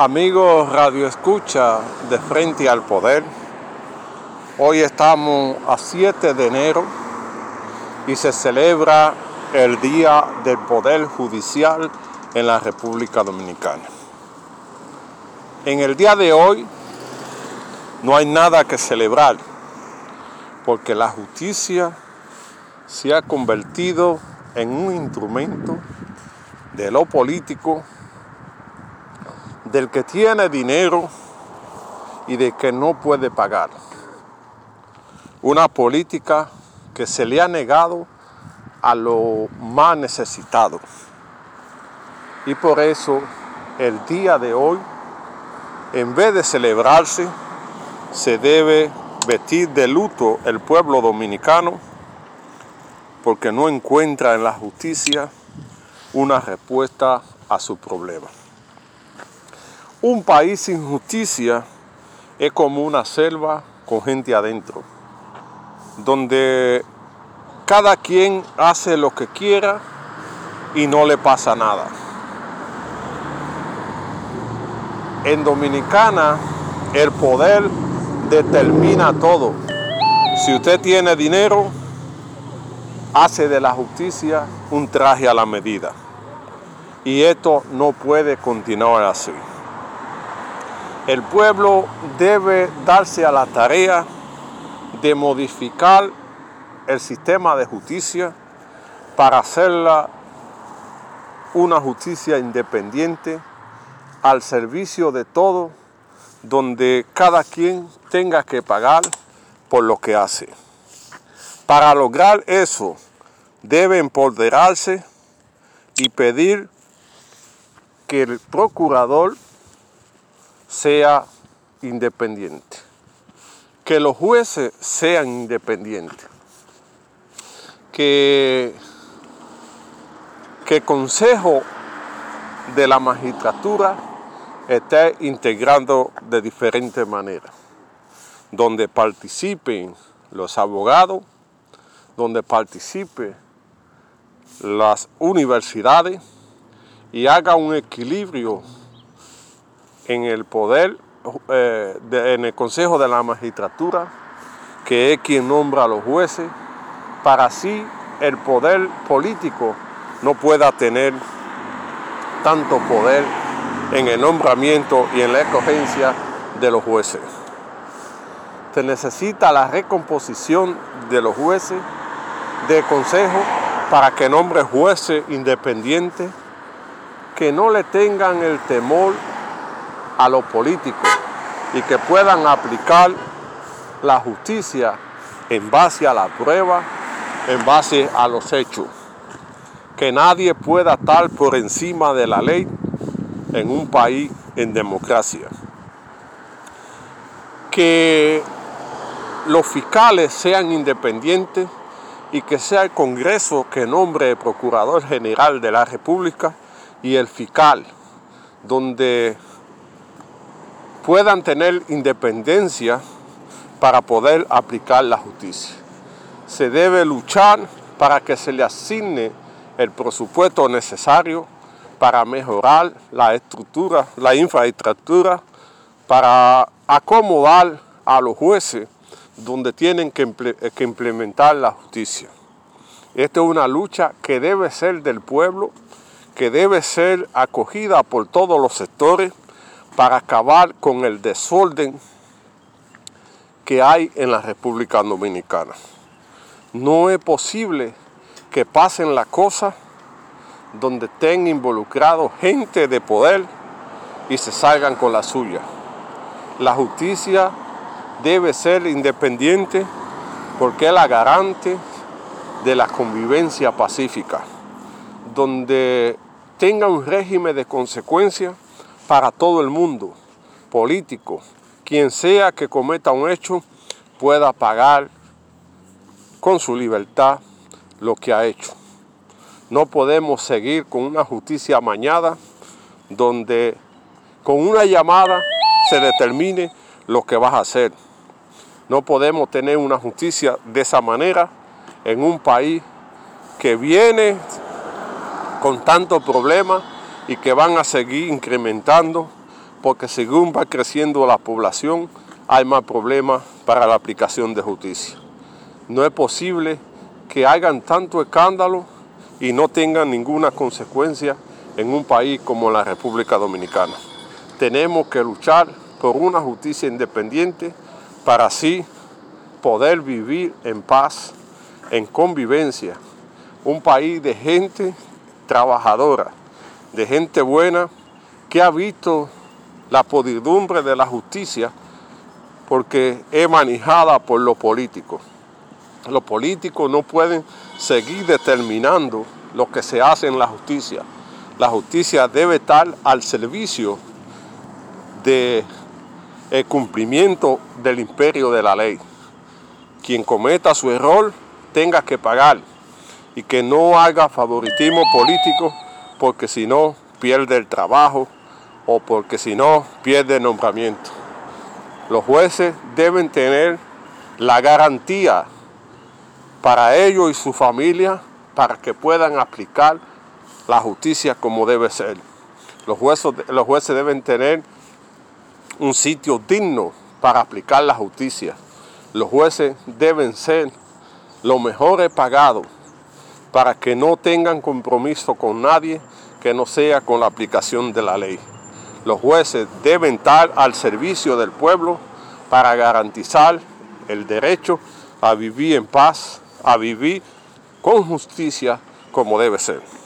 Amigos Radio Escucha de Frente al Poder, hoy estamos a 7 de enero y se celebra el Día del Poder Judicial en la República Dominicana. En el día de hoy no hay nada que celebrar porque la justicia se ha convertido en un instrumento de lo político del que tiene dinero y de que no puede pagar. Una política que se le ha negado a lo más necesitado. Y por eso el día de hoy, en vez de celebrarse, se debe vestir de luto el pueblo dominicano porque no encuentra en la justicia una respuesta a su problema. Un país sin justicia es como una selva con gente adentro, donde cada quien hace lo que quiera y no le pasa nada. En Dominicana el poder determina todo. Si usted tiene dinero, hace de la justicia un traje a la medida. Y esto no puede continuar así. El pueblo debe darse a la tarea de modificar el sistema de justicia para hacerla una justicia independiente al servicio de todo, donde cada quien tenga que pagar por lo que hace. Para lograr eso, debe empoderarse y pedir que el procurador sea independiente, que los jueces sean independientes, que, que el Consejo de la Magistratura esté integrando de diferentes maneras, donde participen los abogados, donde participen las universidades y haga un equilibrio en el poder, eh, en el Consejo de la Magistratura, que es quien nombra a los jueces, para así el poder político no pueda tener tanto poder en el nombramiento y en la escogencia de los jueces. Se necesita la recomposición de los jueces, del Consejo, para que nombre jueces independientes que no le tengan el temor a los políticos y que puedan aplicar la justicia en base a la prueba, en base a los hechos. Que nadie pueda estar por encima de la ley en un país en democracia. Que los fiscales sean independientes y que sea el Congreso que nombre el Procurador General de la República y el fiscal, donde puedan tener independencia para poder aplicar la justicia. Se debe luchar para que se le asigne el presupuesto necesario para mejorar la estructura, la infraestructura, para acomodar a los jueces donde tienen que, implementar la justicia. Esta es una lucha que debe ser del pueblo, que debe ser acogida por todos los sectores para acabar con el desorden que hay en la República Dominicana. No es posible que pasen las cosas donde estén involucrados gente de poder y se salgan con la suya. La justicia debe ser independiente porque es la garante de la convivencia pacífica, donde tenga un régimen de consecuencias para todo el mundo, político, quien sea que cometa un hecho pueda pagar con su libertad lo que ha hecho. No podemos seguir con una justicia amañada donde con una llamada se determine lo que vas a hacer. No podemos tener una justicia de esa manera en un país que viene con tantos problemas y que van a seguir incrementando porque según va creciendo la población, hay más problemas para la aplicación de justicia. No es posible que hagan tanto escándalo y no tengan ninguna consecuencia en un país como la República Dominicana. Tenemos que luchar por una justicia independiente para así poder vivir en paz, en convivencia. Un país de gente trabajadora, de gente buena que ha visto la podridumbre de la justicia porque es manejada por los políticos. Los políticos no pueden seguir determinando lo que se hace en la justicia. La justicia debe estar al servicio del cumplimiento del imperio de la ley. Quien cometa su error tenga que pagar y que no haga favoritismo político porque si no pierde el trabajo o porque si no pierde el nombramiento. Los jueces deben tener la garantía para ellos y su familia para que puedan aplicar la justicia como debe ser. Los jueces, los jueces deben tener un sitio digno para aplicar la justicia. Los jueces deben ser los mejores pagados para que no tengan compromiso con nadie que no sea con la aplicación de la ley. Los jueces deben estar al servicio del pueblo para garantizar el derecho a vivir en paz, a vivir con justicia como debe ser.